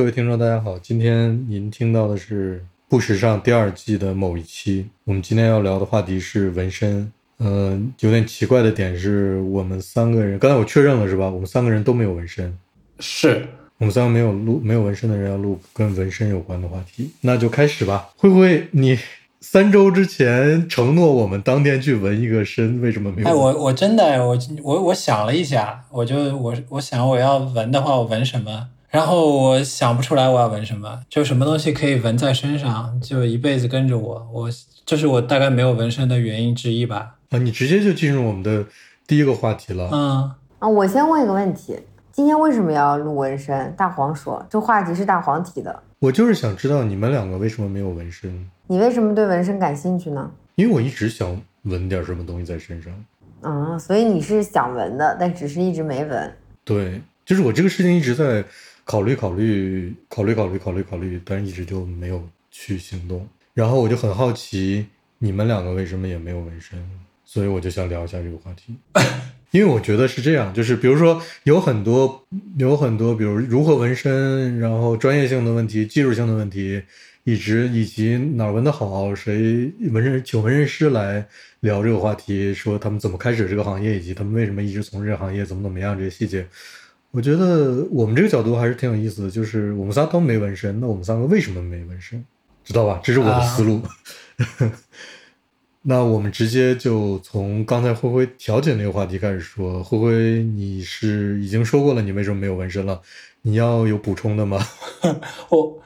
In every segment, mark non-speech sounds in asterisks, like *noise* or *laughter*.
各位听众，大家好，今天您听到的是《不时尚》第二季的某一期。我们今天要聊的话题是纹身。嗯，有点奇怪的点是我们三个人，刚才我确认了是吧？我们三个人都没有纹身，是我们三个没有录没有纹身的人要录跟纹身有关的话题，那就开始吧。会不会你三周之前承诺我们当天去纹一个身，为什么没有？哎，我我真的我我我想了一下，我就我我想我要纹的话，我纹什么？然后我想不出来我要纹什么，就什么东西可以纹在身上，就一辈子跟着我。我这是我大概没有纹身的原因之一吧。啊，你直接就进入我们的第一个话题了。嗯啊，我先问一个问题，今天为什么要录纹身？大黄说这话题是大黄提的，我就是想知道你们两个为什么没有纹身？你为什么对纹身感兴趣呢？因为我一直想纹点什么东西在身上。啊，所以你是想纹的，但只是一直没纹。对，就是我这个事情一直在考虑、考虑、考虑、考虑、考虑、考虑，但是一直就没有去行动。然后我就很好奇，你们两个为什么也没有纹身？所以我就想聊一下这个话题，*laughs* 因为我觉得是这样，就是比如说有很多有很多，比如如何纹身，然后专业性的问题、技术性的问题，以及以及哪儿纹的好，谁纹身请纹身师来聊这个话题，说他们怎么开始这个行业，以及他们为什么一直从事这个行业，怎么怎么样这些细节。我觉得我们这个角度还是挺有意思的，就是我们仨都没纹身，那我们三个为什么没纹身？知道吧？这是我的思路。*laughs* 那我们直接就从刚才灰灰调解那个话题开始说。灰灰，你是已经说过了，你为什么没有纹身了？你要有补充的吗？*laughs* 我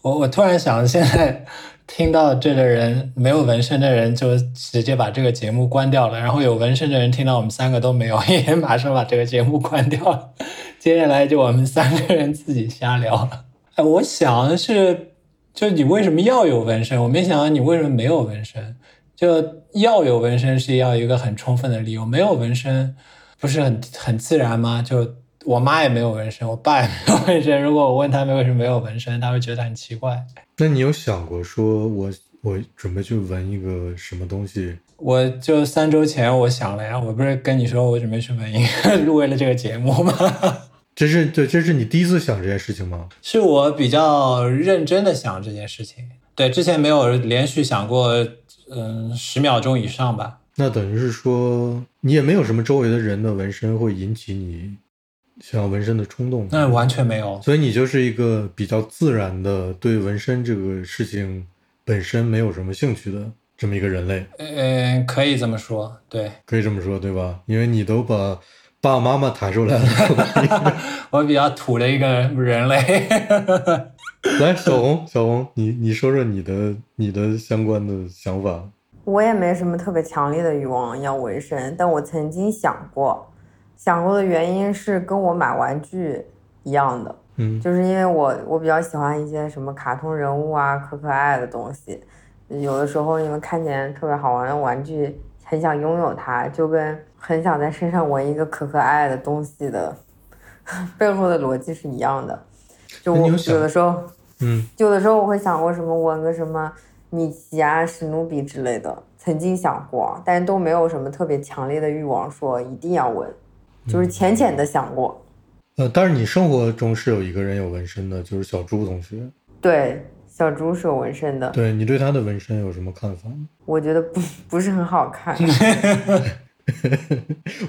我我突然想，现在听到这的人没有纹身的人就直接把这个节目关掉了，然后有纹身的人听到我们三个都没有，也马上把这个节目关掉了。*laughs* 接下来就我们三个人自己瞎聊了。哎，我想是，就你为什么要有纹身？我没想到你为什么没有纹身。就要有纹身是要一个很充分的理由，没有纹身不是很很自然吗？就我妈也没有纹身，我爸也没有纹身。如果我问他们为什么没有纹身，他会觉得很奇怪。那你有想过说，我我准备去纹一个什么东西？我就三周前我想了呀，我不是跟你说我准备去纹一个，*laughs* 为了这个节目吗？这是对，这是你第一次想这件事情吗？是我比较认真的想这件事情。对，之前没有连续想过。嗯，十秒钟以上吧。那等于是说，你也没有什么周围的人的纹身会引起你想纹身的冲动。那完全没有。所以你就是一个比较自然的对纹身这个事情本身没有什么兴趣的这么一个人类。嗯，可以这么说，对，可以这么说，对吧？因为你都把爸爸妈妈抬出来了。*laughs* 我比较土的一个人类。*laughs* 来，小红，小红，你你说说你的你的相关的想法。我也没什么特别强烈的欲望要纹身，但我曾经想过，想过的原因是跟我买玩具一样的，嗯，就是因为我我比较喜欢一些什么卡通人物啊，可可爱的东西，有的时候你们看见特别好玩的玩具，很想拥有它，就跟很想在身上纹一个可可爱的东西的背后的逻辑是一样的。就我有的时候。嗯，有的时候我会想过什么纹个什么米奇啊、史努比之类的，曾经想过，但是都没有什么特别强烈的欲望说一定要纹，就是浅浅的想过。呃，但是你生活中是有一个人有纹身的，就是小朱同学。对，小朱是有纹身的。对你对他的纹身有什么看法？我觉得不 *laughs* 不是很好看。*laughs*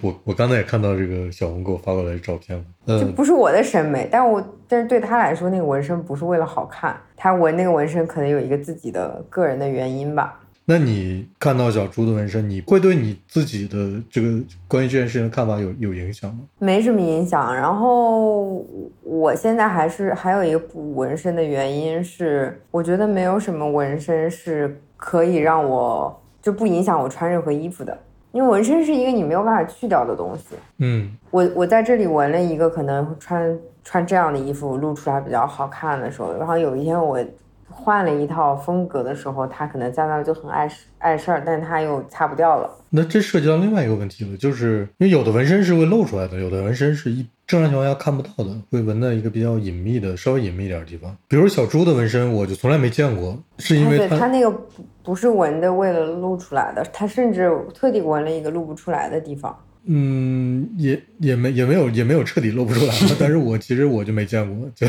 我我刚才也看到这个小红给我发过来的照片了，就不是我的审美，但我但是对他来说，那个纹身不是为了好看，他纹那个纹身可能有一个自己的个人的原因吧。那你看到小猪的纹身，你会对你自己的这个关于这件事情的看法有有影响吗？没什么影响。然后我现在还是还有一个不纹身的原因是，我觉得没有什么纹身是可以让我就不影响我穿任何衣服的。因为纹身是一个你没有办法去掉的东西。嗯，我我在这里纹了一个，可能穿穿这样的衣服露出来比较好看的时候，然后有一天我换了一套风格的时候，他可能在那就很碍事碍事儿，但他又擦不掉了。那这涉及到另外一个问题了，就是因为有的纹身是会露出来的，有的纹身是一正常情况下看不到的，会纹在一个比较隐秘的、稍微隐秘一点的地方。比如小猪的纹身，我就从来没见过，是因为他那个不不是纹的为了露出来的，他甚至特地纹了一个露不出来的地方。嗯，也也没也没有也没有彻底露不出来，但是我其实我就没见过，就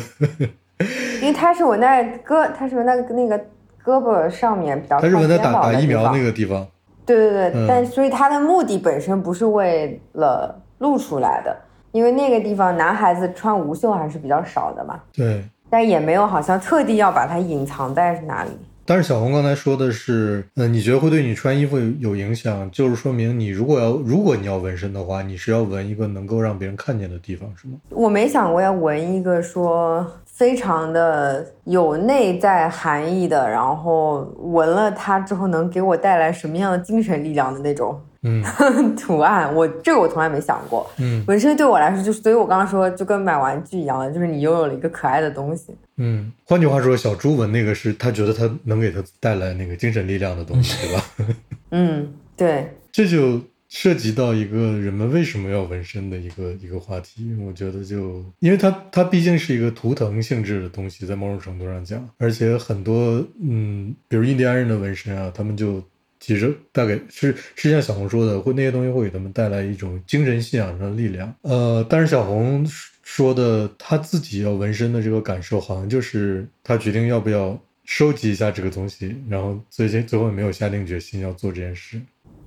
因为它是纹在胳，他是纹在那个胳膊上面比较他是纹在打打疫苗那个地方。对对对，嗯但所以他的目的本身不是为了露出来的，因为那个地方男孩子穿无袖还是比较少的嘛，对，但也没有好像特地要把它隐藏在哪里。但是小红刚才说的是，嗯、你觉得会对你穿衣服有有影响，就是说明你如果要如果你要纹身的话，你是要纹一个能够让别人看见的地方，是吗？我没想过要纹一个说非常的有内在含义的，然后纹了它之后能给我带来什么样的精神力量的那种嗯 *laughs* 图案。我这个我从来没想过。嗯纹身对我来说，就是所以我刚刚说就跟买玩具一样的，就是你拥有了一个可爱的东西。嗯。换句话说，小猪纹那个是他觉得他能给他带来那个精神力量的东西，对吧？*laughs* 嗯，对，这就涉及到一个人们为什么要纹身的一个一个话题。我觉得就，因为它它毕竟是一个图腾性质的东西，在某种程度上讲，而且很多嗯，比如印第安人的纹身啊，他们就其实大概是是像小红说的，会那些东西会给他们带来一种精神信仰上的力量。呃，但是小红说的他自己要纹身的这个感受，好像就是他决定要不要。收集一下这个东西，然后最近最后也没有下定决心要做这件事。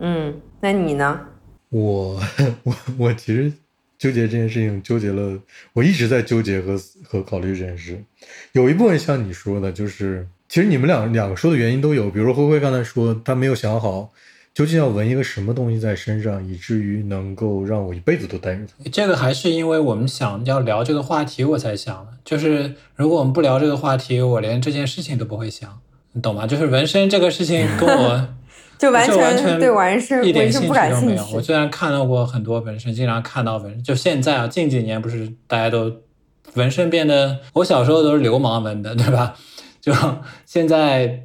嗯，那你呢？我我 *laughs* 我其实纠结这件事情纠结了，我一直在纠结和和考虑这件事。有一部分像你说的，就是其实你们两两个说的原因都有，比如说灰灰刚才说他没有想好究竟要纹一个什么东西在身上，以至于能够让我一辈子都带着它。这个还是因为我们想要聊这个话题，我才想的。就是如果我们不聊这个话题，我连这件事情都不会想，你懂吗？就是纹身这个事情跟我就完全对纹身一点兴趣都没有。感兴趣我。虽然看到过很多纹身，经常看到纹身，就现在啊，近几年不是大家都纹身变得，我小时候都是流氓纹的，对吧？就现在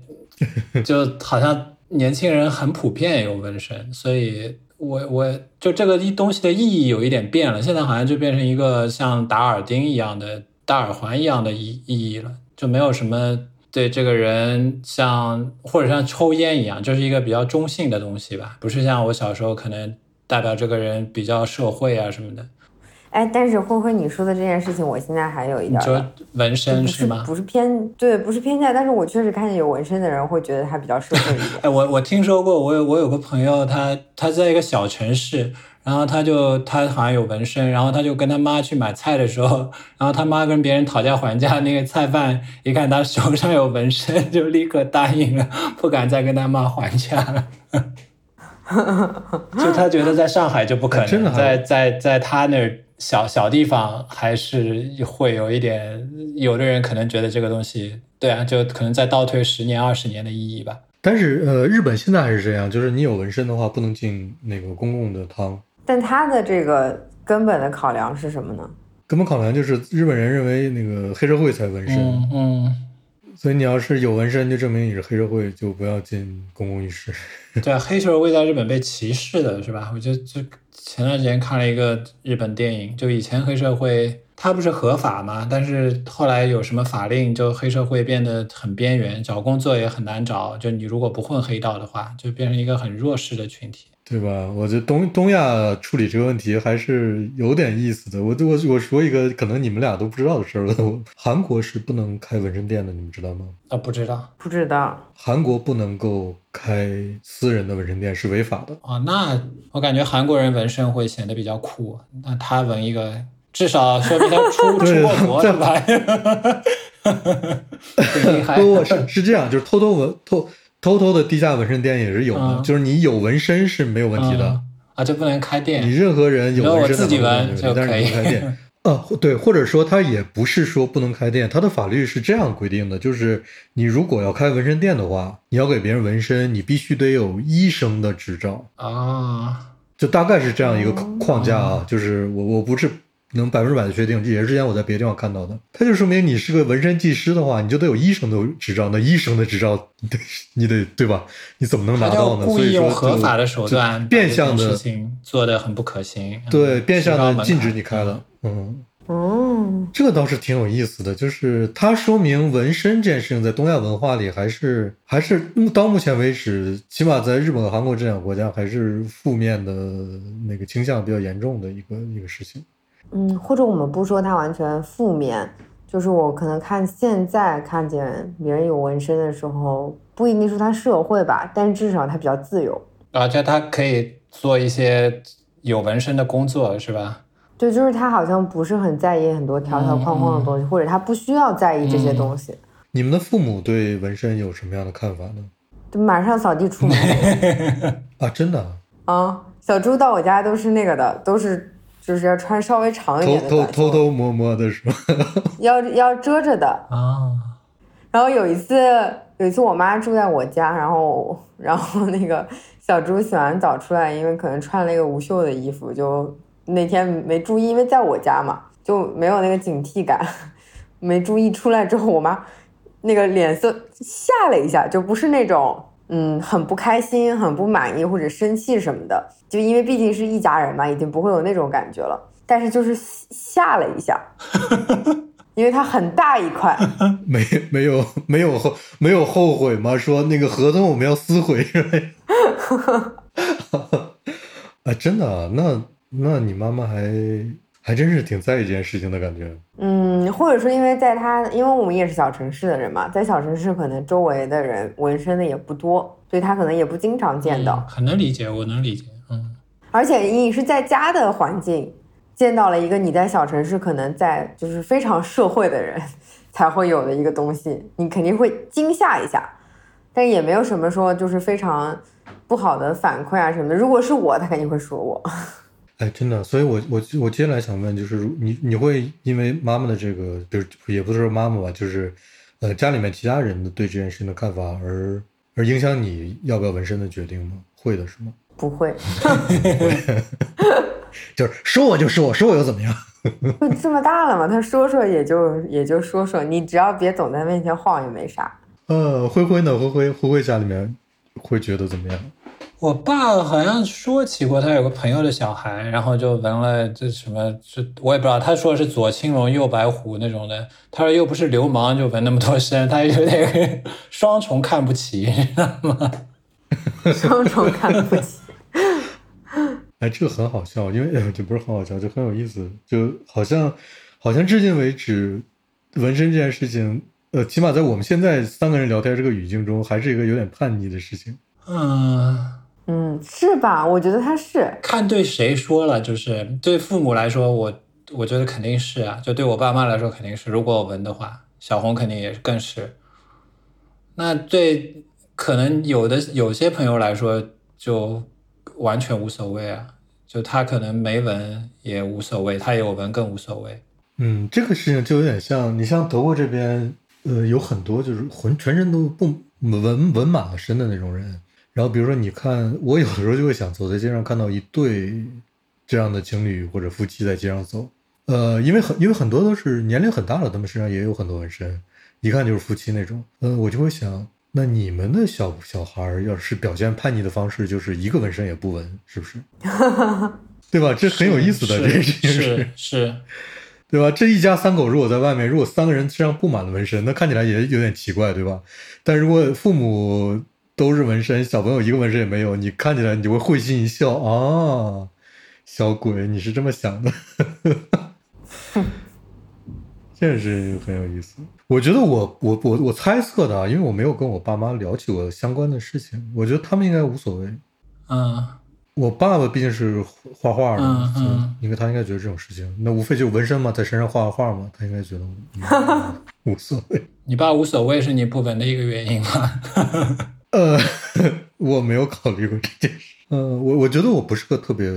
就好像年轻人很普遍有纹身，所以我我就这个一东西的意义有一点变了，现在好像就变成一个像打耳钉一样的、戴耳环一样的意意义了，就没有什么对这个人像或者像抽烟一样，就是一个比较中性的东西吧，不是像我小时候可能代表这个人比较社会啊什么的。哎，但是灰灰你说的这件事情，我现在还有一你说点儿纹身是吗？不是偏对，不是偏见，但是我确实看见有纹身的人会觉得他比较社会一点。*laughs* 哎，我我听说过，我有我有个朋友，他他在一个小城市，然后他就他好像有纹身，然后他就跟他妈去买菜的时候，*laughs* 然后他妈跟别人讨价还价，那个菜贩一看他手上有纹身，就立刻答应了，*laughs* 不敢再跟他妈还价了。*laughs* 就他觉得在上海就不可能，在在在他那儿小小地方还是会有一点，有的人可能觉得这个东西，对啊，就可能再倒退十年二十年的意义吧。但是呃，日本现在还是这样，就是你有纹身的话，不能进那个公共的汤。但他的这个根本的考量是什么呢？根本考量就是日本人认为那个黑社会才纹身，嗯嗯，所以你要是有纹身，就证明你是黑社会，就不要进公共浴室。*laughs* 对啊，黑社会在日本被歧视的是吧？我就就前段时间看了一个日本电影，就以前黑社会它不是合法嘛，但是后来有什么法令，就黑社会变得很边缘，找工作也很难找。就你如果不混黑道的话，就变成一个很弱势的群体。对吧？我觉得东东亚处理这个问题还是有点意思的。我我我说一个可能你们俩都不知道的事儿，*laughs* 了韩国是不能开纹身店的，你们知道吗？啊，不知道不知道。韩国不能够开私人的纹身店是违法的。啊，那我感觉韩国人纹身会显得比较酷。那他纹一个，至少说明他出 *laughs* 对出过国在对吧？*laughs* 挺厉害。不不是是这样，就是偷偷纹偷偷偷的地下纹身店也是有的，嗯就是你有纹身是没有问题的。嗯啊，就不能开店你。任何人有纹身自己纹就可以但是你不能开店。呃，*laughs* 对，或者说他也不是说不能开店，他的法律是这样规定的，就是你如果要开纹身店的话，你要给别人纹身，你必须得有医生的执照，啊，就大概是这样一个框架啊。就是我我不是能百分之百的确定，这也是之前我在别的地方看到的。它就说明你是个纹身技师的话，你就得有医生的执照，那医生的执照你得你得对吧？你怎么能拿到呢？故意所以用合法的手段就变相的事情做的很不可行。对，嗯变相的禁止你开了。嗯，哦，这个倒是挺有意思的，就是它说明纹身这件事情在东亚文化里还是还是到目前为止，起码在日本和韩国这两个国家还是负面的那个倾向比较严重的一个一个事情。嗯，或者我们不说它完全负面，就就是我可能看现在看见别人有纹身的时候，不一定说他社会吧，但至少他比较自由。而且他可以做一些有纹身的工作，是吧？对，就是他好像不是很在意很多条条框框的东西，或者他不需要在意这些东西。你们的父母对纹身有什么样的看法呢？就马上扫地出门 *laughs* 啊，真的啊！小猪到我家都是那个的，都是就是要穿稍微长一点的，偷偷偷偷摸摸的是吧？*laughs* 要 *laughs* 要遮着的啊。然后有一次，有一次我妈住在我家，然后 *laughs* 然后那个小猪洗完澡出来，因为可能穿了一个无袖的衣服，就那天没注意，因为在我家嘛，就没有那个警惕感，没注意出来之后，我妈。那个脸色吓了一下，就不是那种嗯很不开心、很不满意或者生气什么的，就因为毕竟是一家人嘛，已经不会有那种感觉了。但是就是吓了一下，*laughs* 因为它很大一块，*laughs* 没没有没有后没有后悔吗？说那个合同我们要撕毁，*laughs* 啊，真的？那那你妈妈还？还真是挺在意这件事情的感觉，嗯，或者说，因为在他，因为我们也是小城市的人嘛，在小城市可能周围的人纹身的也不多，所以他可能也不经常见到，很能理解，我能理解，嗯。而且你是在家的环境见到了一个你在小城市可能在就是非常社会的人 *laughs* 才会有的一个东西，你肯定会惊吓一下，但也没有什么说就是非常不好的反馈啊什么的。如果是我，他肯定会说我。哎，真的，所以，我我我接下来想问，就是你你会因为妈妈的这个，就是也不是说妈妈吧，就是，呃，家里面其他人的对这件事情的看法，而而影响你要不要纹身的决定吗？会的是吗？*laughs* 不会，*laughs* 就是说我就说我说我又怎么样？*laughs* 就这么大了嘛，他说说也就也就说说，你只要别总在面前晃也没啥。呃，灰灰呢？灰灰灰灰家里面会觉得怎么样？我爸好像说起过，他有个朋友的小孩，然后就纹了这什么，这我也不知道。他说是左青龙右白虎那种的。他说又不是流氓，就纹那么多身，他有点双重看不起，知道吗？双重看不起。*laughs* *laughs* 哎，这个很好笑，因为就不是很好笑，就很有意思，就好像好像至今为止，纹身这件事情，呃，起码在我们现在三个人聊天这个语境中，还是一个有点叛逆的事情。嗯。嗯，是吧？我觉得他是看对谁说了，就是对父母来说，我我觉得肯定是啊，就对我爸妈来说肯定是。如果我纹的话，小红肯定也更是。那对可能有的有些朋友来说，就完全无所谓啊，就他可能没纹也无所谓，他有纹更无所谓。嗯，这个事情就有点像你像德国这边，呃，有很多就是浑全身都不纹纹满了身的那种人。然后，比如说，你看，我有的时候就会想，走在街上看到一对这样的情侣或者夫妻在街上走，呃，因为很因为很多都是年龄很大了，他们身上也有很多纹身，一看就是夫妻那种。嗯，我就会想，那你们的小小孩要是表现叛逆的方式，就是一个纹身也不纹，是不是？*laughs* 对吧？这很有意思的，这是是，*laughs* 对吧？这一家三口如果在外面，如果三个人身上布满了纹身，那看起来也有点奇怪，对吧？但如果父母。都是纹身，小朋友一个纹身也没有，你看起来你就会会心一笑啊，小鬼，你是这么想的，*laughs* 这是很有意思。我觉得我我我我猜测的啊，因为我没有跟我爸妈聊起过相关的事情，我觉得他们应该无所谓。嗯，我爸爸毕竟是画画的，嗯嗯，因为他应该觉得这种事情，那无非就纹身嘛，在身上画画画嘛，他应该觉得 *laughs* 无所谓。你爸无所谓是你不纹的一个原因吗？*laughs* 呃，*laughs* 我没有考虑过这件事。嗯，我我觉得我不是个特别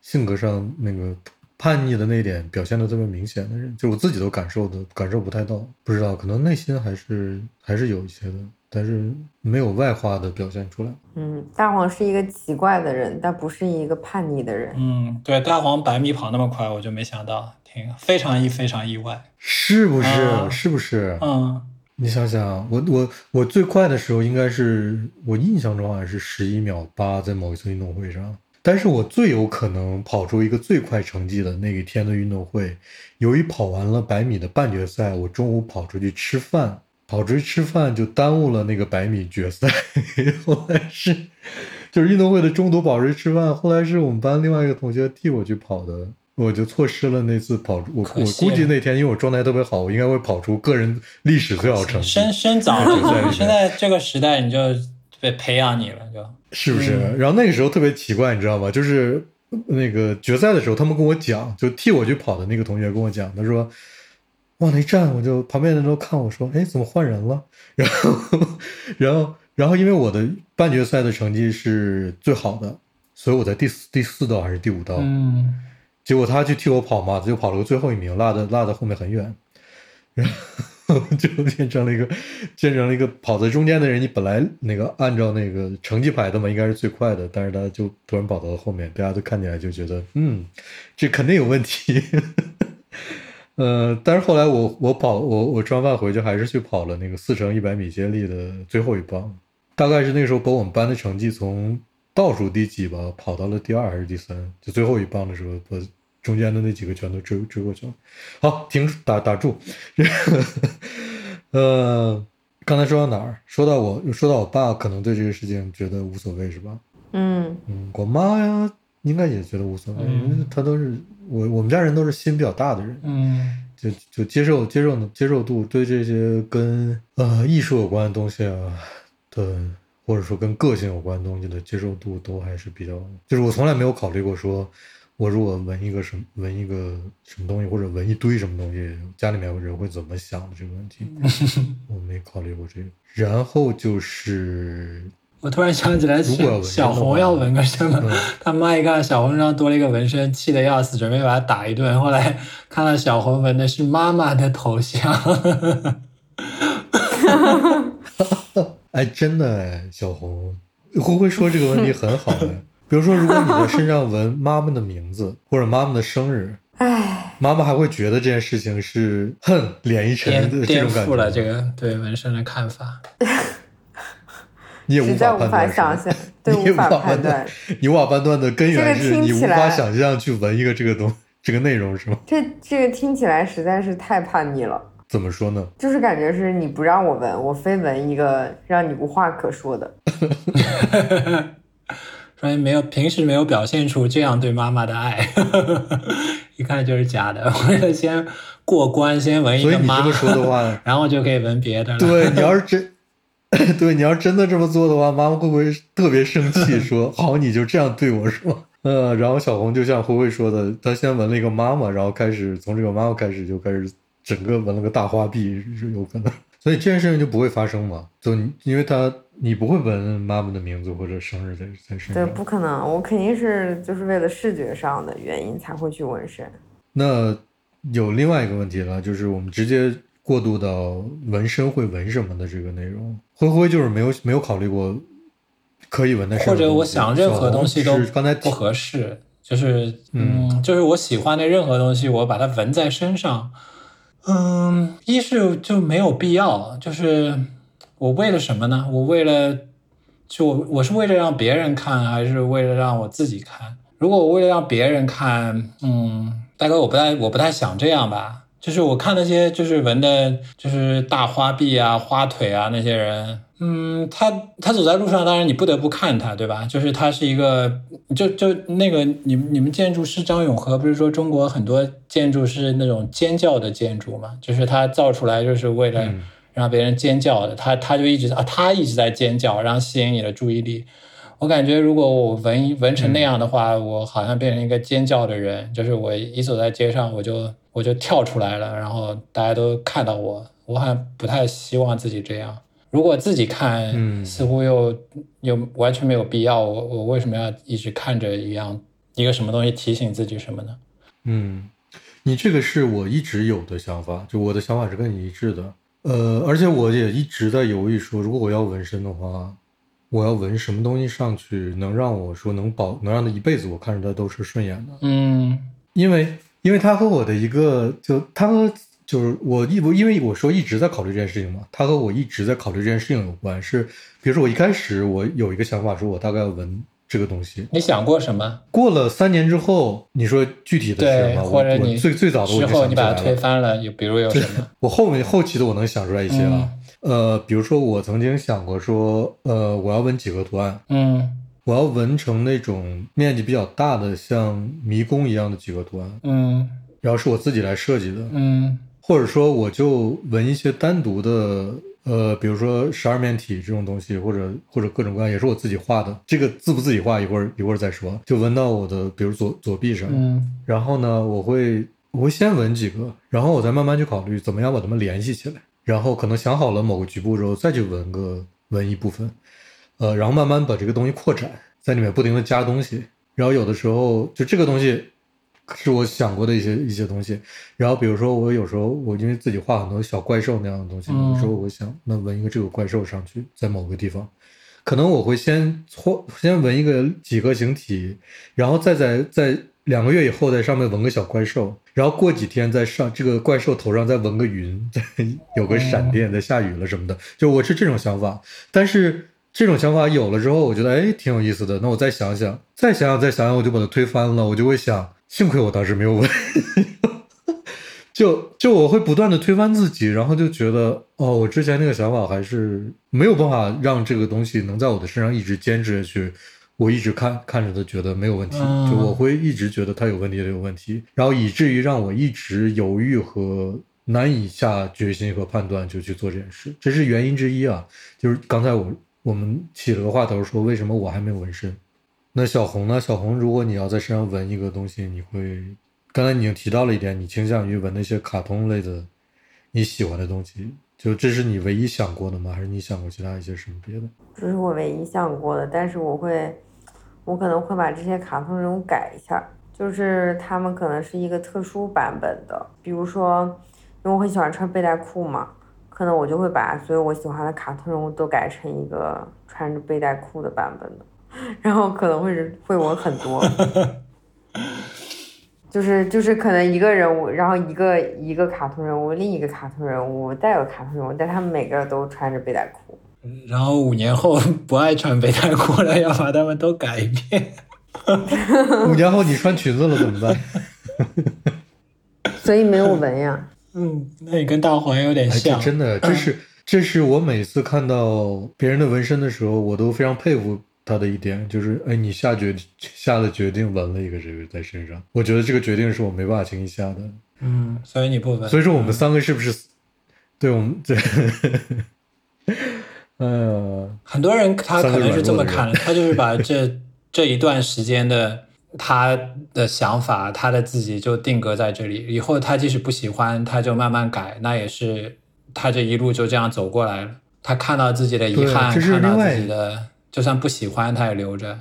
性格上那个叛逆的那一点表现的特别明显的人，就我自己都感受的感受不太到，不知道可能内心还是还是有一些的，但是没有外化的表现出来。嗯，大黄是一个奇怪的人，但不是一个叛逆的人。嗯，对，大黄百米跑那么快，我就没想到，挺非常意非常意外，是不是？是不是？嗯。你想想，我我我最快的时候应该是我印象中好像是十一秒八，在某一次运动会上。但是我最有可能跑出一个最快成绩的那一天的运动会，由于跑完了百米的半决赛，我中午跑出去吃饭，跑出去吃饭就耽误了那个百米决赛。*laughs* 后来是，就是运动会的中途跑出去吃饭，后来是我们班另外一个同学替我去跑的我就错失了那次跑出我我估计那天因为我状态特别好，我应该会跑出个人历史最好成绩，生生早了，*laughs* 现在这个时代你就被培养你了，就是不是？然后那个时候特别奇怪，你知道吗？就是那个决赛的时候，他们跟我讲，就替我去跑的那个同学跟我讲，他说往那一站，我就旁边的人都看我说，哎，怎么换人了？然后，*laughs* 然后，然后因为我的半决赛的成绩是最好的，所以我在第四第四道还是第五道。嗯，结果他去替我跑嘛，他就跑了个最后一名，落的落的后面很远，然 *laughs* 后就变成了一个变成了一个跑在中间的人。你本来那个按照那个成绩排的嘛，应该是最快的，但是他就突然跑到了后面，大家都看起来就觉得，嗯，这肯定有问题。*laughs* 呃，但是后来我我跑我我吃完饭回去还是去跑了那个四乘一百米接力的最后一棒，大概是那时候把我们班的成绩从倒数第几吧跑到了第二还是第三，就最后一棒的时候把中间的那几个全都追追过去了。好，停打打住。*laughs* 呃，刚才说到哪儿？说到我说到我爸可能对这个事情觉得无所谓是吧？嗯嗯，我妈呀应该也觉得无所谓，嗯因为她都是我我们家人都是心比较大的人。嗯就就接受接受接受度对这些跟呃艺术有关的东西啊的，或者说跟个性有关的东西的接受度都还是比较，就是我从来没有考虑过说，我如果纹一个什么纹一个什么东西，或者纹一堆什么东西，家里面人会怎么想的这个问题，我没考虑过这个。然后就是我突然想起来，小红要纹个什么，嗯他妈一看小红身上多了一个纹身，气得要死，准备把他打一顿。后来看到小红纹的是妈妈的头像，*laughs* 哎，真的哎，小红，灰灰说这个问题很好哎。比如说，如果你在身上纹妈妈的名字 *laughs* 或者妈妈的生日，唉，妈妈还会觉得这件事情是恨脸一沉颠的这种感觉，覆了这个对纹身的看法。你也无法想象，*laughs* 对，你也无法判判断。你无法判断的根源是你无法想象去纹一个这个东 *laughs* 这个内容是吗？这这个听起来实在是太叛逆了，怎么说呢？就是感觉是你不让我纹，我非纹一个让你无话可说的。说明没有平时没有表现出这样对妈妈的爱，*laughs* 一看就是假的。*laughs* 为了先过关，先闻一个妈所以你这么，说的话，*laughs* 然后就可以闻别的了。对你要是真，对你要是真的这么做的话，妈妈会不会特别生气？说好你就这样对我是吗？呃，然后小红就像灰灰说的，她先闻了一个妈妈，然后开始从这个妈妈开始就开始整个纹了个大花臂，是有可能。所以这件事情就不会发生嘛？就你因为她你不会纹妈妈的名字或者生日在在身上对，不可能，我肯定是就是为了视觉上的原因才会去纹身。那有另外一个问题了，就是我们直接过渡到纹身会纹什么的这个内容。灰灰就是没有没有考虑过可以纹的或者我想任何东西都是刚才不合适，就是嗯，就是我喜欢的任何东西，我把它纹在身上，嗯，一是就没有必要，就是我为了什么呢？我为了就我我是为了让别人看，还是为了让我自己看？如果我为了让别人看，嗯，大概我不太我不太想这样吧。就是我看那些就是纹的，就是大花臂啊、花腿啊那些人，嗯，他他走在路上，当然你不得不看他，对吧？就是他是一个，就就那个你你们建筑师张永和不是说中国很多建筑是那种尖叫的建筑嘛？就是他造出来就是为了让别人尖叫的，他他就一直啊他一直在尖叫，然后吸引你的注意力。我感觉如果我纹纹成那样的话，我好像变成一个尖叫的人，就是我一走在街上，我就我就跳出来了，然后大家都看到我，我好像不太希望自己这样。如果自己看，嗯似乎又又完全没有必要。我我为什么要一直看着一样一个什么东西提醒自己什么呢？嗯，你这个是我一直有的想法，就我的想法是跟你一致的。呃，而且我也一直在犹豫说，如果我要纹身的话，我要纹什么东西上去，能让我说能保能让他一辈子我看着他都是顺眼的。嗯因为因为他和我的一个就他和就是我一不因为我说一直在考虑这件事情嘛，他和我一直在考虑这件事情有关。是比如说我一开始我有一个想法，说我大概要纹这个东西。你想过什么？过了三年之后，你说具体的是什么？或者你最最早的我之就后你把它推翻了，有比如有什么？我后面后期的我能想出来一些嗯了。呃，比如说我曾经想过说，呃，我要纹几何图案。嗯我要纹成那种面积比较大的，像迷宫一样的几个图案，嗯然后是我自己来设计的，嗯或者说我就纹一些单独的，呃，比如说十二面体这种东西，或者或者各种各样，也是我自己画的。这个自不自己画，一会儿一会儿再说。就纹到我的，比如左左臂上，嗯然后呢，我会我会先纹几个，然后我再慢慢去考虑怎么样把它们联系起来，然后可能想好了某个局部之后，再去纹个纹一部分，呃，然后慢慢把这个东西扩展，在里面不停的加东西，然后有的时候就这个东西是我想过的一些一些东西，然后比如说我有时候我因为自己画很多小怪兽那样的东西，嗯有时候我想那纹一个这个怪兽上去，在某个地方。可能我会先画，先纹一个几何形体，然后再在在两个月以后在上面纹个小怪兽，然后过几天在上这个怪兽头上再纹个云，再 *laughs* 有个闪电，再下雨了什么的，就我是这种想法。但是这种想法有了之后，我觉得哎挺有意思的，那我再想想，再想想，再想想，我就把它推翻了，我就会想，幸亏我当时没有问。*laughs* 就就我会不断的推翻自己，然后就觉得哦，我之前那个想法还是没有办法让这个东西能在我的身上一直坚持下去。我一直看看着它，觉得没有问题，嗯就我会一直觉得它有问题，它有问题，然后以至于让我一直犹豫和难以下决心和判断就去做这件事，这是原因之一啊。就是刚才我我们起了个话头说，为什么我还没有纹身？那小红呢？小红，如果你要在身上纹一个东西，你会刚才你已经提到了一点，你倾向于纹那些卡通类的你喜欢的东西，就这是你唯一想过的吗？还是你想过其他一些什么别的？这是我唯一想过的，但是我会，我可能会把这些卡通人物改一下，就是他们可能是一个特殊版本的，比如说，因为我很喜欢穿背带裤嘛，可能我就会把所有我喜欢的卡通人物都改成一个穿着背带裤的版本的，然后可能会是会纹很多。就是就是可能一个人物，然后一个一个卡通人物，另一个卡通人物，再有卡通人物，但他们每个都穿着背带裤。然后五年后不爱穿背带裤了，要把他们都改一遍。*laughs* 五年后你穿裙子了怎么办？*laughs* 所以没有纹呀。嗯，那你跟大黄有点像。真的，这是这是我每次看到别人的纹身的时候，我都非常佩服他的一点，就是哎，你下决下了决定纹了一个这个在身上，我觉得这个决定是我没办法轻易下的。嗯，所以你不纹。所以说我们三个是不是？对，我们对，哎呀，很多人他可能是这么看的，他就是把这 *laughs* 这一段时间的他的想法，他的自己就定格在这里。以后他即使不喜欢，他就慢慢改，那也是他这一路就这样走过来了。他看到自己的遗憾，看到自己的，就算不喜欢，他也留着。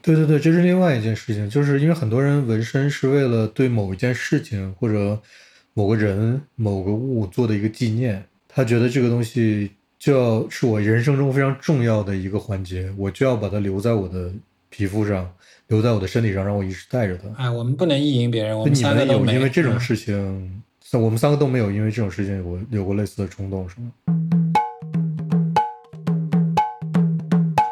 对对对，这是另外一件事情，就是因为很多人纹身是为了对某一件事情或者某个人、某个物做的一个纪念，他觉得这个东西就要是我人生中非常重要的一个环节，我就要把它留在我的皮肤上，留在我的身体上，让我一直带着它。哎，我们不能意淫别人，我们三个都没有因为这种嗯事情，像我们三个都没有因为这种事情有过有过类似的冲动，是吗？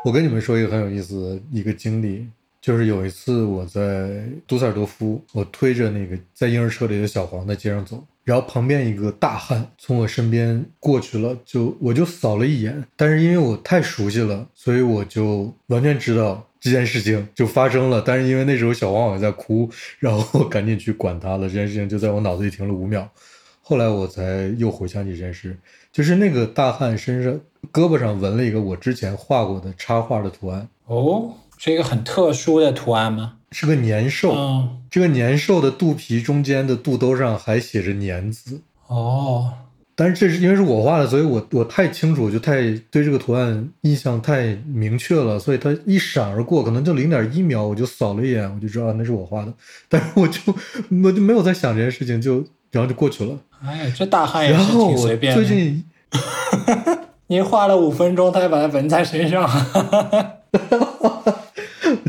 我跟你们说一个很有意思的一个经历，就是有一次我在杜塞尔多夫，我推着那个在婴儿车里的小黄在街上走，然后旁边一个大汉从我身边过去了，就我就扫了一眼，但是因为我太熟悉了，所以我就完全知道这件事情就发生了。但是因为那时候小黄好像在哭，然后我赶紧去管他了，这件事情就在我脑子里停了五秒。后来我才又回想起这件事，就是那个大汉身上胳膊上纹了一个我之前画过的插画的图案，哦，是一个很特殊的图案吗？是个年兽。嗯，这个年兽的肚皮中间的肚兜上还写着“年”字，哦，但是这是因为是我画的，所以我我太清楚，就太对这个图案印象太明确了，所以它一闪而过，可能就零点一秒，我就扫了一眼，我就知道、啊、那是我画的，*laughs* 但是我就我就没有在想这件事情，就然后就过去了。哎，这大汉也是挺随便的。最近 *laughs* 你画了五分钟，他还把它纹在身上。*laughs*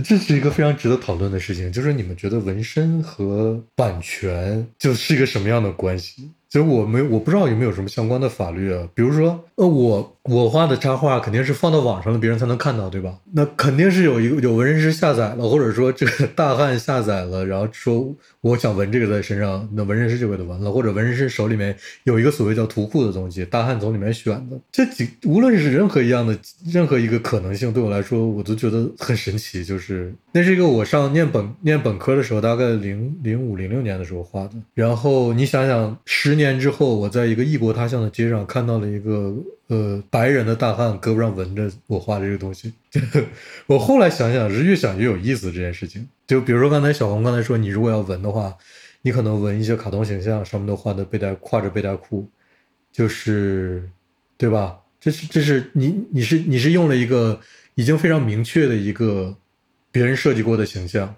这是一个非常值得讨论的事情，就是你们觉得纹身和版权就是一个什么样的关系？就我没我不知道有没有什么相关的法律啊，比如说，呃，我我画的插画肯定是放到网上了，别人才能看到，对吧？那肯定是有一个有文人师下载了，或者说这个大汉下载了，然后说我想纹这个在身上，那文人师就给他纹了，或者文人师手里面有一个所谓叫图库的东西，大汉从里面选的。这几无论是任何一样的任何一个可能性，对我来说，我都觉得很神奇。就是那是一个我上念本 *laughs* 念本科的时候，大概零零五零六年的时候画的。然后你想想，十年之后，我在一个异国他乡的街上看到了一个呃白人的大汉胳膊上纹着我画的这个东西。*laughs* 我后来想想是越想越有意思这件事情。就比如说刚才小红刚才说，你如果要纹的话，你可能纹一些卡通形象，上面都画的背带挎着背带裤，就是对吧？这是这是你你是你是用了一个已经非常明确的一个别人设计过的形象。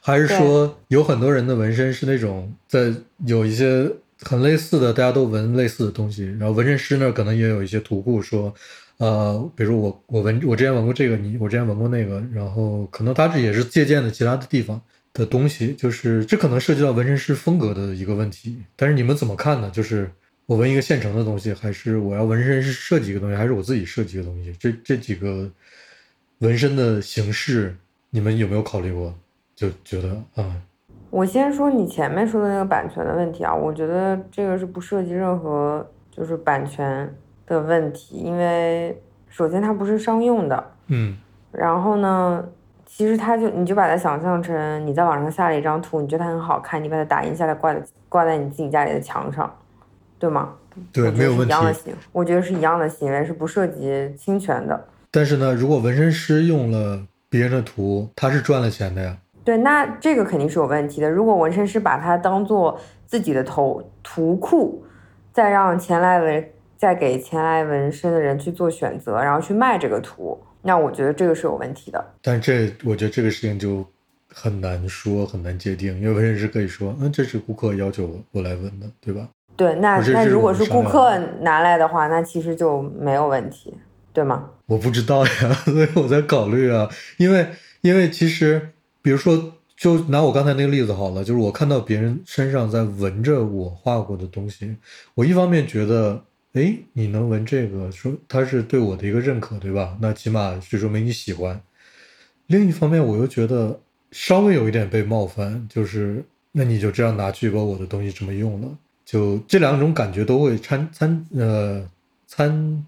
还是说有很多人的纹身是那种在有一些很类似的，大家都纹类似的东西，然后纹身师那儿可能也有一些图库说，呃，比如我我纹我之前纹过这个，你我之前纹过那个，然后可能他这也是借鉴的其他的地方的东西，就是这可能涉及到纹身师风格的一个问题。但是你们怎么看呢？就是我纹一个现成的东西，还是我要纹身师设计一个东西，还是我自己设计一个东西？这这几个纹身的形式，你们有没有考虑过？就觉得啊，我先说你前面说的那个版权的问题啊，我觉得这个是不涉及任何就是版权的问题，因为首先它不是商用的，嗯，然后呢，其实它就你就把它想象成你在网上下了一张图，你觉得它很好看，你把它打印下来挂在挂在你自己家里的墙上，对吗？对，没有问题。我觉得是一样的行为，是不涉及侵权的。但是呢，如果纹身师用了别人的图，他是赚了钱的呀。对，那这个肯定是有问题的。如果纹身师把它当做自己的头图库，再让前来纹，再给前来纹身的人去做选择，然后去卖这个图，那我觉得这个是有问题的。但这，我觉得这个事情就很难说，很难界定，因为纹身师可以说，嗯，这是顾客要求我来纹的，对吧？对，那那如果是顾客拿来的话，那其实就没有问题，对吗？我不知道呀，*laughs* 所以我在考虑啊，因为因为其实。比如说，就拿我刚才那个例子好了，就是我看到别人身上在纹着我画过的东西，我一方面觉得，哎，你能纹这个，说他是对我的一个认可，对吧？那起码就说明你喜欢。另一方面，我又觉得稍微有一点被冒犯，就是那你就这样拿去把我的东西这么用了，就这两种感觉都会掺掺呃掺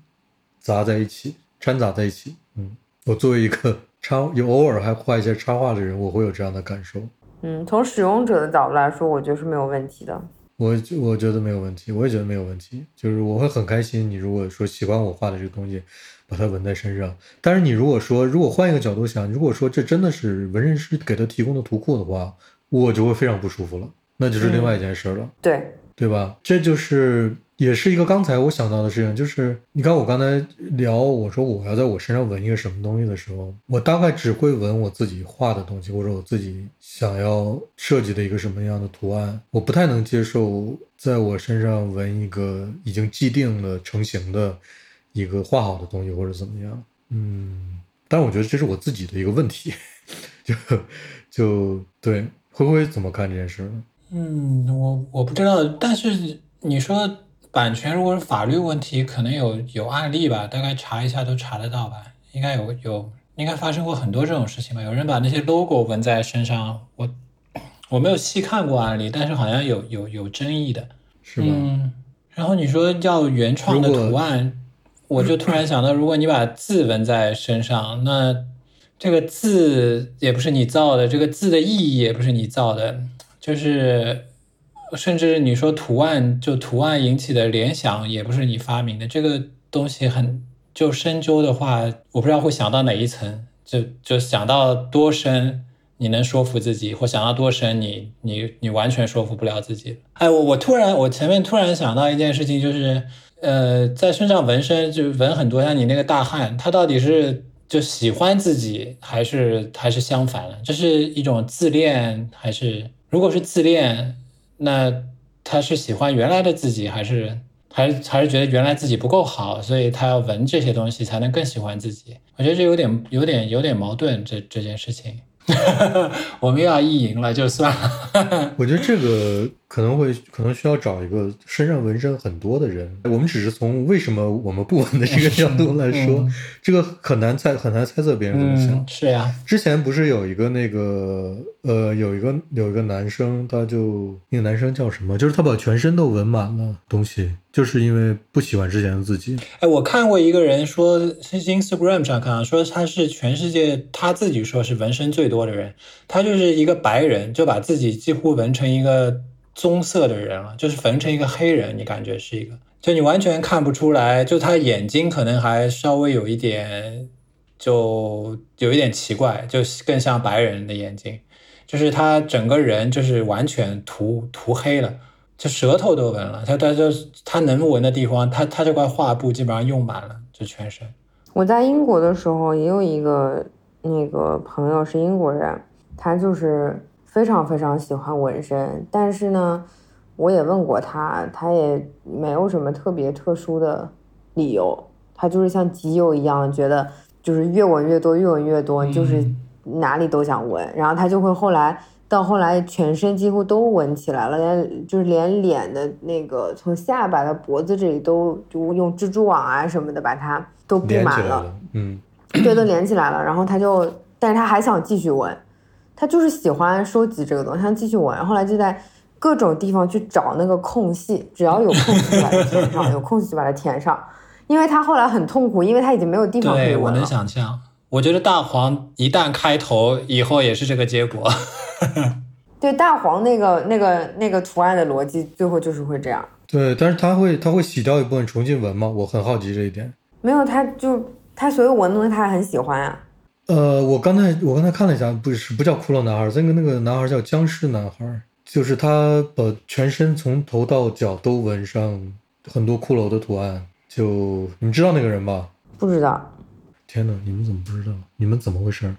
杂在一起，掺杂在一起。嗯，我作为一个。插有偶尔还画一些插画的人，我会有这样的感受。嗯，从使用者的角度来说，我觉得是没有问题的。我我觉得没有问题，我也觉得没有问题。就是我会很开心，你如果说喜欢我画的这个东西，把它纹在身上。但是你如果说，如果换一个角度想，如果说这真的是纹身师给他提供的图库的话，我就会非常不舒服了，那就是另外一件事了。对，对吧？这就是。也是一个刚才我想到的事情，就是你看我刚才聊，我说我要在我身上纹一个什么东西的时候，我大概只会纹我自己画的东西，或者我自己想要设计的一个什么样的图案。我不太能接受在我身上纹一个已经既定的成型的一个画好的东西，或者怎么样。嗯，但我觉得这是我自己的一个问题，*laughs* 就就对，灰灰怎么看这件事？嗯，我我不知道，但是你说。版权如果是法律问题，可能有有案例吧，大概查一下都查得到吧，应该有有，应该发生过很多这种事情吧。有人把那些 logo 纹在身上，我我没有细看过案例，但是好像有有有争议的，是吗？嗯。然后你说要原创的图案，我就突然想到，如果你把字纹在身上，那这个字也不是你造的，这个字的意义也不是你造的，就是。甚至你说图案，就图案引起的联想也不是你发明的，这个东西很就深究的话，我不知道会想到哪一层，就就想到多深你能说服自己，或想到多深你你你完全说服不了自己。哎，我我突然我前面突然想到一件事情，就是呃，在身上纹身就纹很多，像你那个大汉，他到底是就喜欢自己，还是还是相反了？这是一种自恋，还是如果是自恋？那他是喜欢原来的自己，还是还是还是觉得原来自己不够好，所以他要闻这些东西才能更喜欢自己？我觉得这有点有点有点矛盾，这这件事情，*laughs* 我们又要意淫了，就算了。*laughs* 我觉得这个可能会可能需要找一个身上纹身很多的人。我们只是从为什么我们不纹的这个角度来说，嗯这个很难猜很难猜测别人怎么想。嗯，是呀，之前不是有一个那个呃，有一个有一个男生，他就那个男生叫什么？就是他把全身都纹满了东西，就是因为不喜欢之前的自己。哎，我看过一个人说，是 Instagram 上看啊，说他是全世界他自己说是纹身最多的人，他就是一个白人，就把自己几乎纹成一个棕色的人了，就是缝成一个黑人，你感觉是一个，就你完全看不出来，就他眼睛可能还稍微有一点，就有一点奇怪，就更像白人的眼睛，就是他整个人就是完全涂涂黑了。就舌头都纹了，他他就他能纹的地方，他他这块画布基本上用满了，就全身。我在英国的时候也有一个那个朋友是英国人，他就是非常非常喜欢纹身，但是呢，我也问过他，他也没有什么特别特殊的理由，他就是像基友一样，觉得就是越纹越多，越纹越多，就是哪里都想纹，然后他就会后来。到后来，全身几乎都纹起来了，连就是连脸的那个从下巴到脖子这里都就用蜘蛛网啊什么的把它都布满了，了，嗯，对，都连起来了。然后他就，但是他还想继续纹，他就是喜欢收集这个东西，他想继续玩。后来就在各种地方去找那个空隙，只要有空隙就把它填上，*laughs* 有空隙就把它填上。因为他后来很痛苦，因为他已经没有地方可以对，我能。想象。我觉得大黄一旦开头，以后也是这个结果。*laughs* 对大黄那个那个那个图案的逻辑，最后就是会这样。对，但是他会他会洗掉一部分重新纹吗？我很好奇这一点。没有，他就他所有纹的东西他还很喜欢啊。呃，我刚才我刚才看了一下，不是不叫骷髅男孩，那个那个男孩叫僵尸男孩，就是他把全身从头到脚都纹上很多骷髅的图案。就你们知道那个人吧？不知道，天哪，你们怎么不知道？你们怎么回事？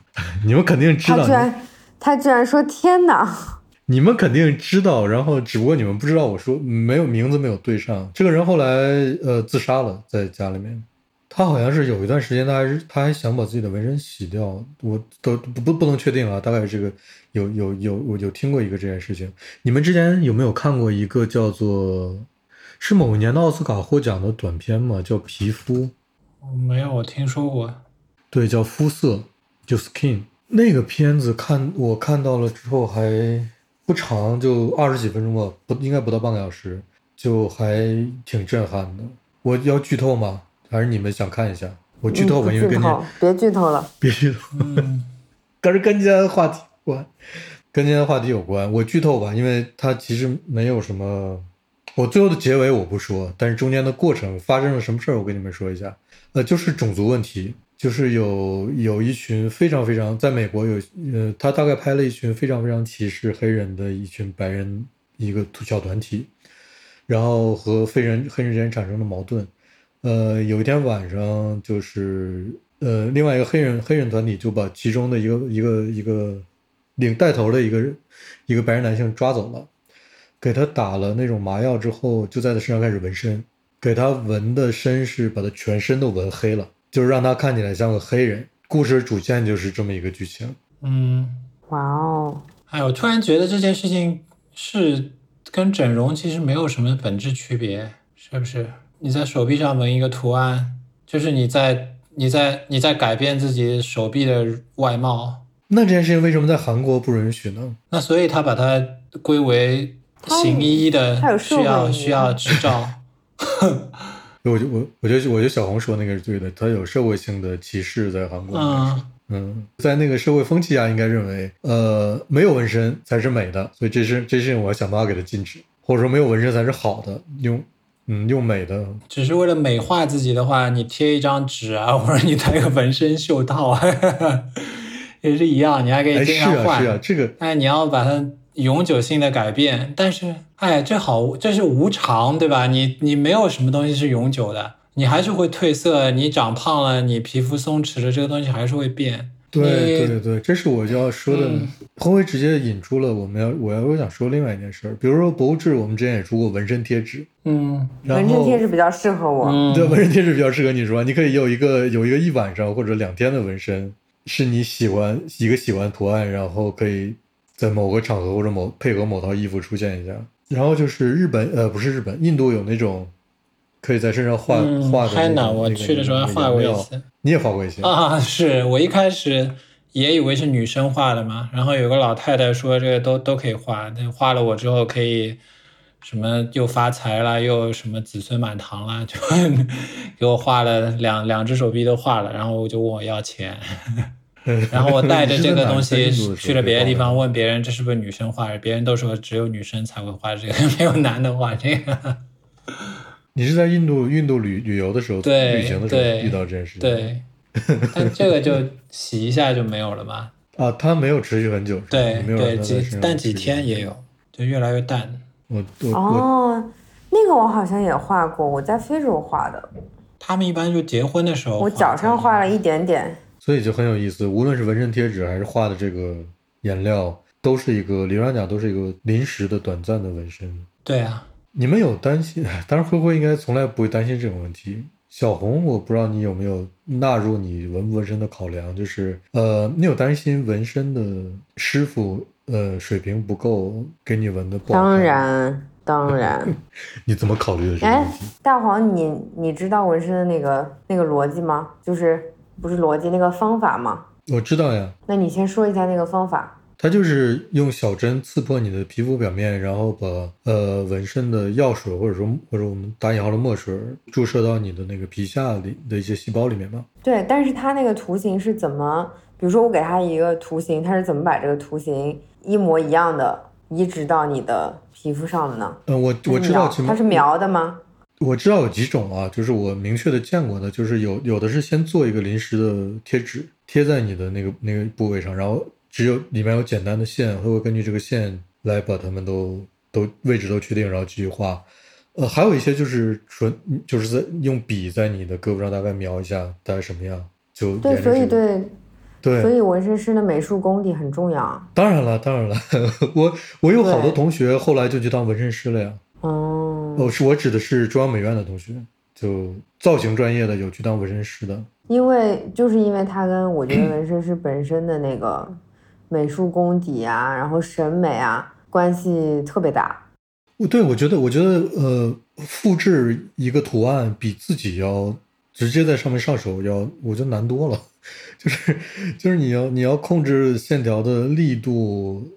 你们肯定知道他居，然他居然说天哪！你们肯定知道，然后只不过你们不知道，我说没有名字没有对上。这个人后来呃自杀了，在家里面。他好像是有一段时间，他还是他还想把自己的纹身洗掉，我都不不不能确定啊。大概这个有有有我有听过一个这件事情。你们之前有没有看过一个叫做是某一年的奥斯卡获奖的短片吗？叫《皮肤》。没有，我听说过。对，叫肤色，就 skin 那个片子看我看到了之后还不长，就二十几分钟吧，不应该不到半个小时，就还挺震撼的。我要剧透吗？还是你们想看一下？我剧透吧，嗯因为跟你别剧透了。*laughs* 别剧透，嗯，可是跟今天的话题有关，跟今天的话题有关。我剧透吧，因为它其实没有什么。我最后的结尾我不说，但是中间的过程发生了什么事儿，我跟你们说一下。呃，就是种族问题，就是有有一群非常非常在美国有呃，他大概拍了一群非常非常歧视黑人的一群白人一个小团体，然后和黑人黑人之间产生了矛盾。呃，有一天晚上，就是呃，另外一个黑人黑人团体就把其中的一个一个一个领带头的一个一个白人男性抓走了，给他打了那种麻药之后，就在他身上开始纹身，给他纹的身是把他全身都纹黑了，就是让他看起来像个黑人。故事主线就是这么一个剧情。嗯，哇哦，哎，我突然觉得这件事情是跟整容其实没有什么本质区别，是不是？你在手臂上纹一个图案，就是你在你在你在改变自己手臂的外貌，那这件事情为什么在韩国不允许呢？那所以他把它归为行医的需要需要执照。*laughs* 我就我我觉得我觉得小红说那个是对的，他有社会性的歧视在韩国。嗯，嗯，在那个社会风气下，应该认为，呃，没有纹身才是美的，所以这是这事情我要想办法给它禁止，或者说没有纹身才是好的，用嗯用美的，只是为了美化自己的话，你贴一张纸啊，*laughs* 或者你戴个纹身袖套，啊也是一样，你还可以哎是经常换。啊是啊，这个哎，你要把它永久性的改变，但是，哎，这好，这是无常，对吧？你你没有什么东西是永久的，你还是会褪色，你长胖了，你皮肤松弛了，这个东西还是会变。对你对对，这是我就要说的嗯。彭伟直接引出了我们要我要我想说另外一件事儿，比如说博物志，我们之前也出过纹身贴纸，嗯然纹身后贴纸比较适合我。嗯，对，纹身贴纸比较适合你说，你可以有一个有一个一晚上或者两天的纹身，是你喜欢一个喜欢图案，然后可以在某个场合或者某配合某套衣服出现一下。然后就是日本，呃，不是日本，印度有那种可以在身上画、嗯画的那我去的时候还画过一次你也画过一次？啊，是我一开始也以为是女生画的嘛，然后有个老太太说这个都都可以画，但画了我之后可以什么又发财了，又什么子孙满堂了，就 *laughs* 给我画了两两只手臂都画了，然后我就问我要钱，*laughs* 然后我带着这个东西去了别的地方，问别人这是不是女生画的，别人都说只有女生才会画这个，*laughs* 没有男的画这个。你是在印度印度旅旅游的时候，对旅行的时候遇到这件事情？对，*laughs* 但这个就洗一下就没有了嘛。啊，它没有持续很久，对没有让它在几但几天也有，就越来越淡。我我我哦，那个我好像也画过，我在非洲画的，他们一般就结婚的时候，我脚上画了一点点。所以就很有意思。无论是纹身贴纸还是画的这个颜料，都是一个理论上讲都是一个临时的、短暂的纹身。对啊，你们有担心？*laughs* 当然，灰灰应该从来不会担心这种问题。小红，我不知道你有没有纳入你纹不纹身的考量，就是呃，你有担心纹身的师傅呃水平不够，给你纹的不好当，然，当然。*laughs* 你怎么考虑的这个哎问题？，大黄，你你知道纹身的那个那个逻辑吗？就是不是逻辑那个方法吗？我知道呀，那你先说一下那个方法。它就是用小针刺破你的皮肤表面，然后把呃纹身的药水或者说或者我们打引号的墨水注射到你的那个皮下里的一些细胞里面吗。对，但是它那个图形是怎么？比如说我给它一个图形，它是怎么把这个图形一模一样的移植到你的皮肤上的呢？嗯、我我知道，它是描的吗？我知道有几种啊，就是我明确的见过的，就是有有的是先做一个临时的贴纸贴在你的那个那个部位上，然后只有里面有简单的线，它会根据这个线来把它们都都位置都确定，然后继续画。呃，还有一些就是纯就是在用笔在你的胳膊上大概描一下大概什么样，就对，所以对，对，所以纹身师的美术功底很重要。当然了，当然了，*laughs* 我我有好多同学后来就去当纹身师了呀。哦，哦，是我指的是中央美院的同学，就造型专业的有去当纹身师的。因为就是因为他跟我觉得纹身师本身的那个美术功底啊，然后审美啊关系特别大。我对我觉得，我觉得呃，复制一个图案比自己要直接在上面上手要，我觉得难多了。*laughs* 就是就是你要你要控制线条的力度，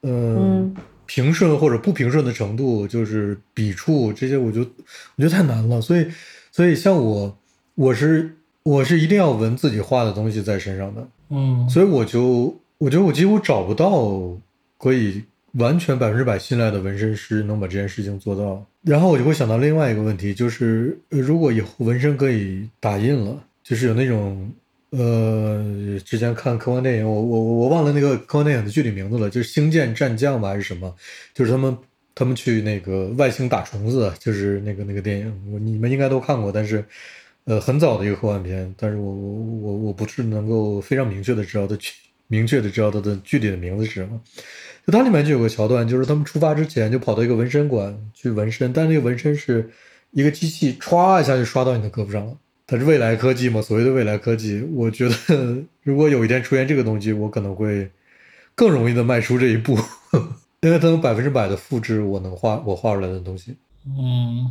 呃、嗯平顺或者不平顺的程度，就是笔触这些，我觉得我觉得太难了。所以所以像我，我是我是一定要纹自己画的东西在身上的。嗯，所以我就我觉得我几乎找不到可以完全百分之百信赖的纹身师能把这件事情做到。然后我就会想到另外一个问题，就是如果以后纹身可以打印了，就是有那种呃，之前看科幻电影，我我我忘了那个科幻电影的具体名字了，就是《星舰战将》吧还是什么？就是他们他们去那个外星打虫子，就是那个那个电影，你们应该都看过，但是。呃，很早的一个科幻片，但是我我我我不是能够非常明确的知道它具明确的知道它的具体的名字是什么。就它里面就有个桥段，就是他们出发之前就跑到一个纹身馆去纹身，但那个纹身是一个机器歘一下就刷到你的胳膊上了。它是未来科技嘛？所谓的未来科技，我觉得如果有一天出现这个东西，我可能会更容易的迈出这一步，*laughs* 因为它能百分之百的复制我能画我画出来的东西。嗯，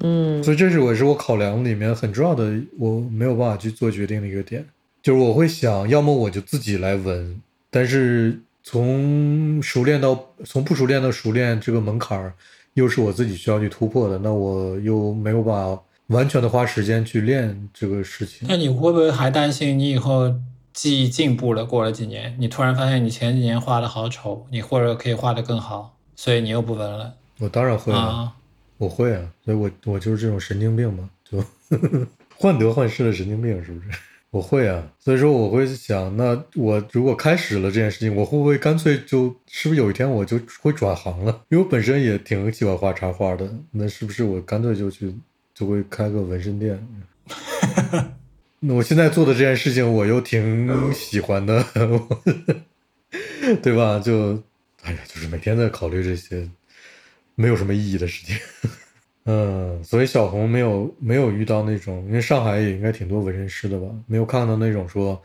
嗯所以这是我是我考量里面很重要的，我没有办法去做决定的一个点，就是我会想，要么我就自己来纹，但是从熟练到从不熟练到熟练这个门槛儿，又是我自己需要去突破的，那我又没有办法完全的花时间去练这个事情。那你会不会还担心你以后技艺进步了，过了几年，你突然发现你前几年画的好丑，你或者可以画的更好，所以你又不纹了我当然会啊，啊？我会啊，所以我我就是这种神经病嘛，就 *laughs* 患得患失的神经病，是不是？我会啊，所以说我会想，那我如果开始了这件事情，我会不会干脆就是不是有一天我就会转行了？因为我本身也挺喜欢画插画的，那是不是我干脆就去就会开个纹身店？*laughs* 那我现在做的这件事情，我又挺喜欢的，*laughs* 对吧？就哎呀，就是每天在考虑这些没有什么意义的事情。嗯，所以小红没有没有遇到那种，因为上海也应该挺多纹身师的吧，没有看到那种说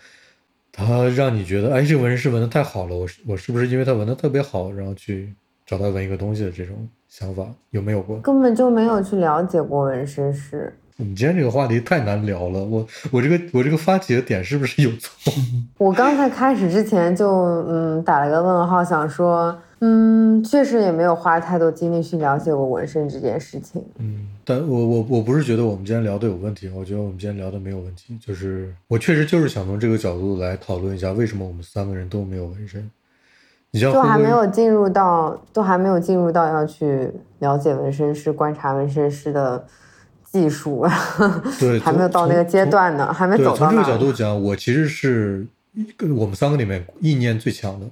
他让你觉得，哎，这纹身师纹的太好了，我是我是不是因为他纹的特别好，然后去找他纹一个东西的这种想法，有没有过？根本就没有去了解过纹身师。我们今天这个话题太难聊了，我我这个我这个发起的点是不是有错？*laughs* 我刚才开始之前就嗯打了个问号，想说嗯确实也没有花太多精力去了解过纹身这件事情。嗯，但我我我不是觉得我们今天聊的有问题，我觉得我们今天聊的没有问题，就是我确实就是想从这个角度来讨论一下为什么我们三个人都没有纹身。你像就还没有进入到，都还没有进入到要去了解纹身师、观察纹身师的技术，*laughs* 对还没有到那个阶段呢，还没对，走从这个。角度讲，我其实是一个我们三个里面意念最强的，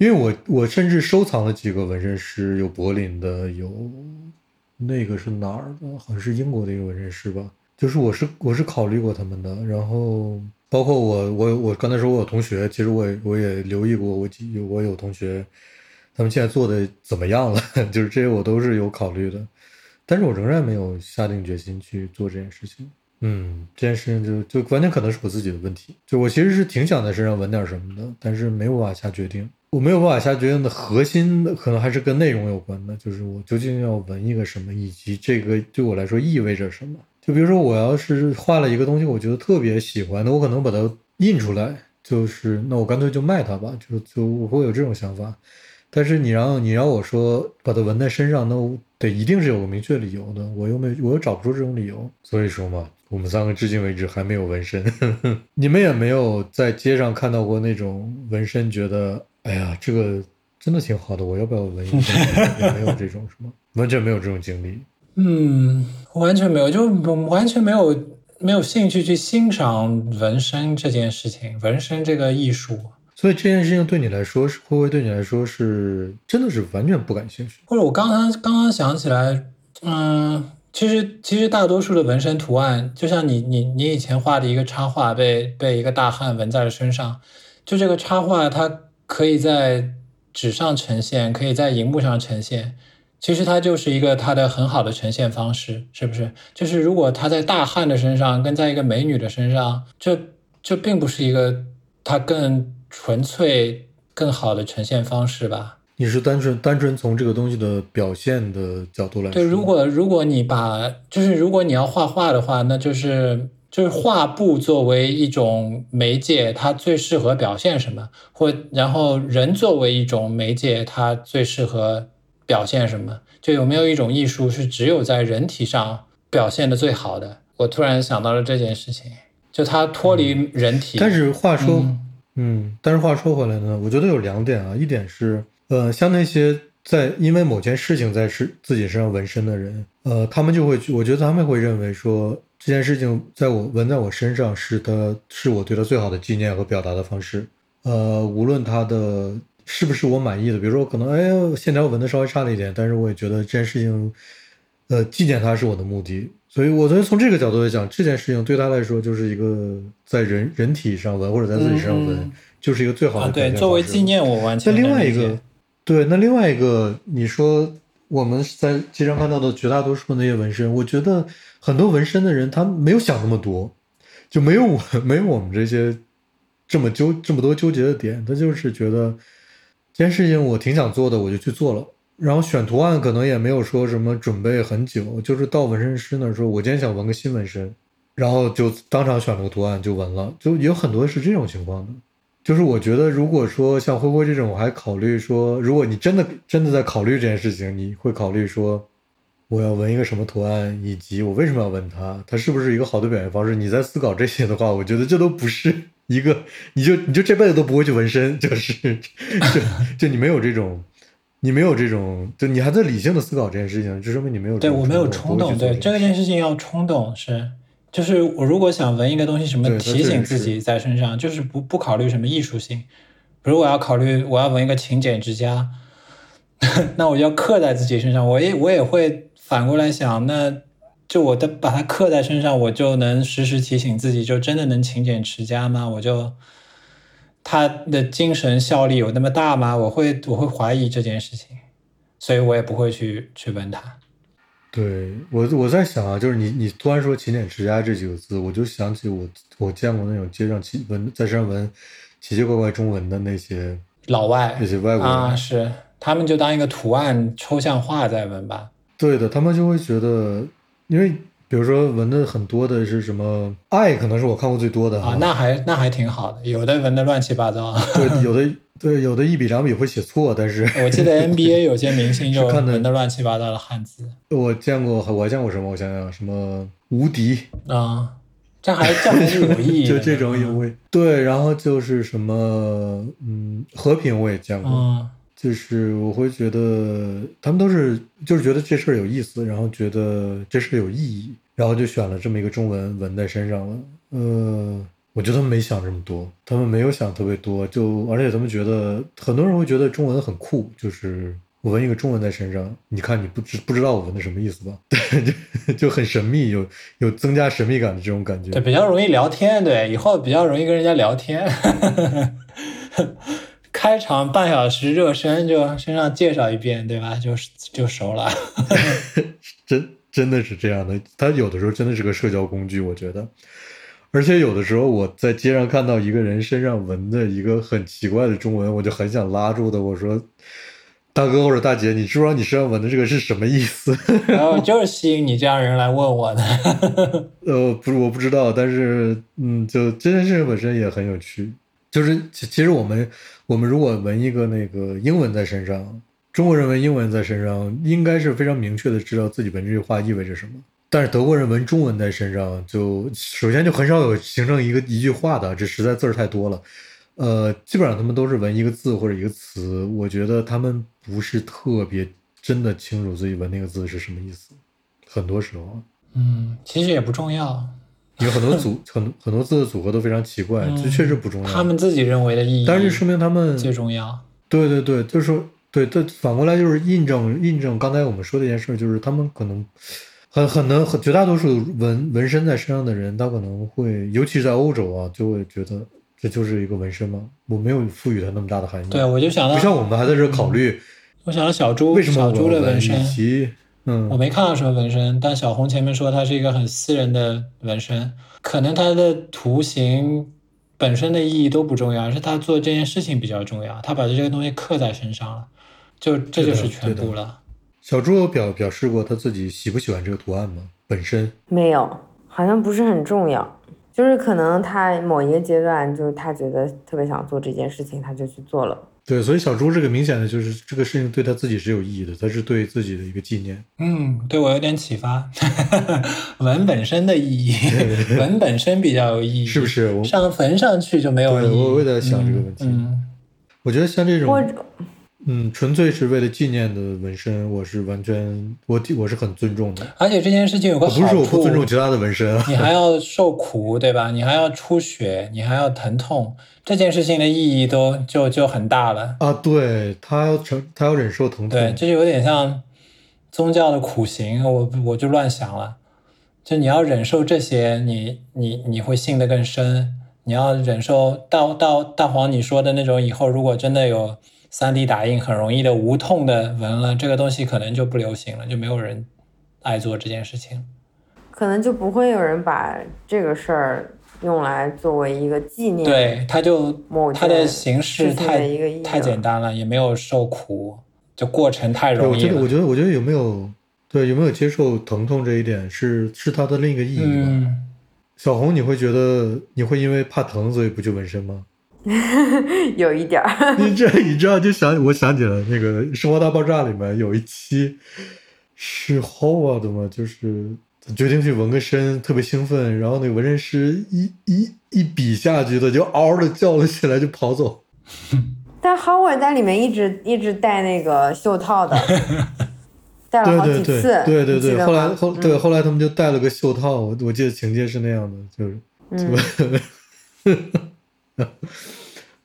因为我我甚至收藏了几个纹身师，有柏林的，有那个是哪儿的？好像是英国的一个纹身师吧。就是我是我是考虑过他们的，然后包括我我我刚才说我有同学，其实我也我也留意过，我有我有同学，他们现在做的怎么样了？*laughs* 就是这些我都是有考虑的，但是我仍然没有下定决心去做这件事情。嗯，这件事情就就完全可能是我自己的问题。就我其实是挺想在身上纹点什么的，但是没有办法下决定。我没有办法下决定的核心可能还是跟内容有关的，就是我究竟要纹一个什么，以及这个对我来说意味着什么。就比如说，我要是画了一个东西，我觉得特别喜欢的，我可能把它印出来，就是那我干脆就卖它吧，就就我会有这种想法。但是你让你让我说把它纹在身上，那我得一定是有个明确理由的，我又没我又找不出这种理由，所以说嘛，我们三个至今为止还没有纹身，*laughs* 你们也没有在街上看到过那种纹身，觉得哎呀这个真的挺好的，我要不要纹一下？也没有这种什么，完全没有这种经历。嗯，完全没有，就完全没有没有兴趣去欣赏纹身这件事情，纹身这个艺术。所以这件事情对你来说是会不会对你来说是真的是完全不感兴趣？或者我刚刚刚刚想起来，嗯，其实其实大多数的纹身图案，就像你你你以前画的一个插画被被一个大汉纹在了身上，就这个插画它可以在纸上呈现，可以在荧幕上呈现，其实它就是一个它的很好的呈现方式，是不是？就是如果它在大汉的身上跟在一个美女的身上，这这并不是一个它更纯粹、更好的呈现方式吧？你是单纯单纯从这个东西的表现的角度来说，对，如果如果你把就是如果你要画画的话，那就是就是画布作为一种媒介，它最适合表现什么，或然后人作为一种媒介，它最适合表现什么？就有没有一种艺术是只有在人体上表现的最好的？我突然想到了这件事情，就它脱离人体。但是话说，嗯嗯，但是话说回来呢，我觉得有两点啊，一点是，呃，像那些在因为某件事情在是自己身上纹身的人，呃，他们就会，我觉得他们会认为说这件事情在我纹在我身上是他是我对他最好的纪念和表达的方式，呃，无论他的是不是我满意的，比如说可能哎线条纹的稍微差了一点，但是我也觉得这件事情，呃，纪念他是我的目的，所以我觉得从这个角度来讲，这件事情对他来说就是一个在人人体上纹或者在自己身上纹，嗯。就是一个最好的对，作为纪念，我完。全那另外一个，对，那另外一个，你说我们在街上看到的绝大多数那些纹身，我觉得很多纹身的人他没有想那么多，就没有我 *laughs* 没有我们这些这么纠这么多纠结的点，他就是觉得这件事情我挺想做的，我就去做了。然后选图案可能也没有说什么准备很久，就是到纹身师那儿说，我今天想纹个新纹身，然后就当场选了个图案就纹了，就有很多是这种情况的。就是我觉得，如果说像灰灰这种，我还考虑说，如果你真的真的在考虑这件事情，你会考虑说，我要纹一个什么图案，以及我为什么要纹它，它是不是一个好的表现方式？你在思考这些的话，我觉得这都不是一个，你就你就这辈子都不会去纹身，就是 *laughs* 就就你没有这种，你没有这种，就你还在理性的思考这件事情，就说明你没有对我没有冲冲动，对这件事情要冲动是，就是我如果想纹一个东西，什么提醒自己在身上，就是不不考虑什么艺术性。比如我要考虑我要纹一个勤俭之家，*laughs* 那我就要刻在自己身上。我也我也会反过来想，那就我的把它刻在身上，我就能时时提醒自己，就真的能勤俭持家吗？我就他的精神效力有那么大吗？我会我会怀疑这件事情，所以我也不会去去问他。对我，我在想啊，就是你，你突然说“勤俭持家”这几个字，我就想起我我见过那种街上奇闻在身上纹奇奇怪怪中文的那些老外那些外国人，啊，是他们就当一个图案抽象画在纹吧。对的，他们就会觉得，因为比如说纹的很多的是什么爱，可能是我看过最多的啊，那还那还挺好的，有的纹的乱七八糟。对，*laughs* 有的对有的一笔两笔会写错，但是我记得 NBA 有些明星就 *laughs* 纹的乱七八糟的汉字。我见过，我还见过什么？我想想，什么无敌啊。这还这还是有意义，*laughs* 就这种也会对，然后就是什么，嗯，和平我也见过，就是我会觉得他们都是就是觉得这事儿有意思，然后觉得这事儿有意义，然后就选了这么一个中文纹在身上了。呃，我觉得他们没想这么多，他们没有想特别多，就而且他们觉得很多人会觉得中文很酷，就是。我纹一个中文在身上，你看你不知不知道我纹的什么意思吧？*laughs* 对，就就很神秘，有有增加神秘感的这种感觉。对，比较容易聊天，对，以后比较容易跟人家聊天。*laughs* 开场半小时热身就身上介绍一遍，对吧？就就熟了。*laughs* 真真的是这样的，他有的时候真的是个社交工具，我觉得。而且有的时候我在街上看到一个人身上纹的一个很奇怪的中文，我就很想拉住他，我说。大哥或者大姐，你知不知道你身上纹的这个是什么意思？然后就是吸引你这样人来问我的。*laughs* 呃，不是，我不知道，但是，嗯，就这件事情本身也很有趣。就是其其实我们我们如果纹一个那个英文在身上，中国人纹英文在身上，应该是非常明确的知道自己纹这句话意味着什么。但是德国人纹中文在身上，就首先就很少有形成一个一句话的，这实在字儿太多了。呃，基本上他们都是纹一个字或者一个词，我觉得他们不是特别真的清楚自己纹那个字是什么意思。很多时候，嗯，其实也不重要，有很多组 *laughs* 很很多字的组合都非常奇怪，这确实不重要。他们自己认为的意义，但是说明他们最重要。对对对，就是说，对对，反过来就是印证印证刚才我们说的一件事，就是他们可能很很能很绝大多数纹纹身在身上的人，他可能会，尤其是在欧洲啊，就会觉得。这就是一个纹身吗？我没有赋予它那么大的含义。对，我就想到，不像我们还在这考虑。我想到小猪，为什么小猪的纹身？嗯，我没看到什么纹身，但小红前面说它是一个很私人的纹身，可能它的图形本身的意义都不重要，而是他做这件事情比较重要。他把这些东西刻在身上了，就这就是全部了。小猪有表表示过他自己喜不喜欢这个图案吗？本身没有，好像不是很重要。就是可能他某一个阶段，就是他觉得特别想做这件事情，他就去做了。对，所以小猪这个明显的就是这个事情对他自己是有意义的，他是对自己的一个纪念。嗯，对我有点启发。*laughs* 文本身的意义，文本身比较有意义，是不是？上坟上去就没有意义。我我也在想这个问题。嗯，我觉得像这种。嗯，纯粹是为了纪念的纹身，我是完全我我是很尊重的。而且这件事情有个好处，不是我不尊重其他的纹身，你还要受苦，对吧？你还要出血，你还要疼痛，这件事情的意义都就就很大了啊！对他要承，他要忍受疼痛，对，这就有点像宗教的苦行。我我就乱想了，就你要忍受这些，你你你会信得更深。你要忍受到到大黄你说的那种，以后如果真的有。三 D 打印很容易的无痛的纹了，这个东西可能就不流行了，就没有人爱做这件事情，可能就不会有人把这个事儿用来作为一个纪念。对，它就它的形式太太简单了，也没有受苦，就过程太容易了。我觉得，我觉得，我觉得有没有对有没有接受疼痛这一点是是它的另一个意义吗？小红，你会觉得你会因为怕疼所以不去纹身吗？*laughs* 有一点儿，你这你知道就想我想起了那个《生活大爆炸》里面有一期是 Howard 嘛，就是决定去纹个身，特别兴奋，然后那个纹身师一一一笔下去，他就嗷的叫了起来，就跑走。但 Howard 在里面一直一直戴那个袖套的，*laughs* 戴了好几次，对对对，后来后对后来他们就戴了个袖套，我我记得情节是那样的，就是。嗯，*laughs*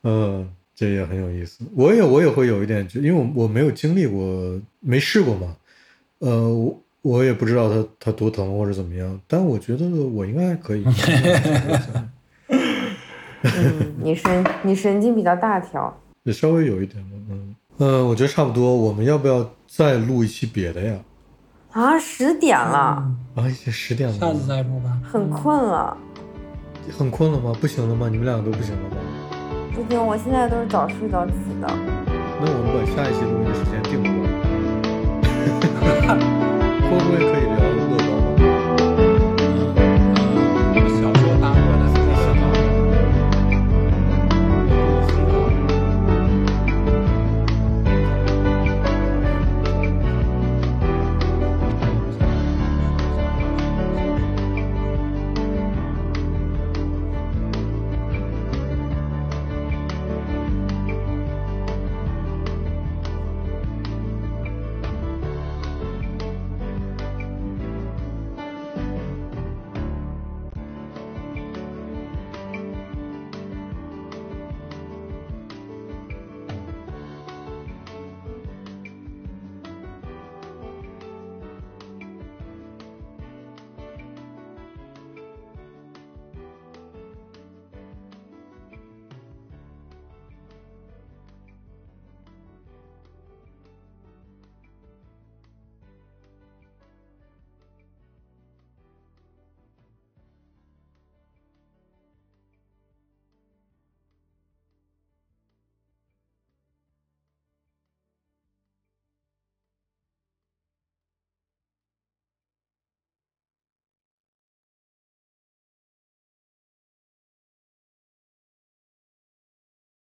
*laughs* 这也很有意思。我也我也会有一点，因为我我没有经历过，没试过嘛。呃，我我也不知道它它多疼或者怎么样，但我觉得我应该还可以。嗯，你神你神经比较大条，也稍微有一点吧。嗯嗯，我觉得差不多。我们要不要再录一期别的呀？啊，十点了。啊，已经十点了。下次再录吧。很困了。很困了吗？不行了吗？你们两个都不行了吗？不行，我现在都是早睡早起的。那我们把下一期录音的时间定过来，*laughs* 会不会可以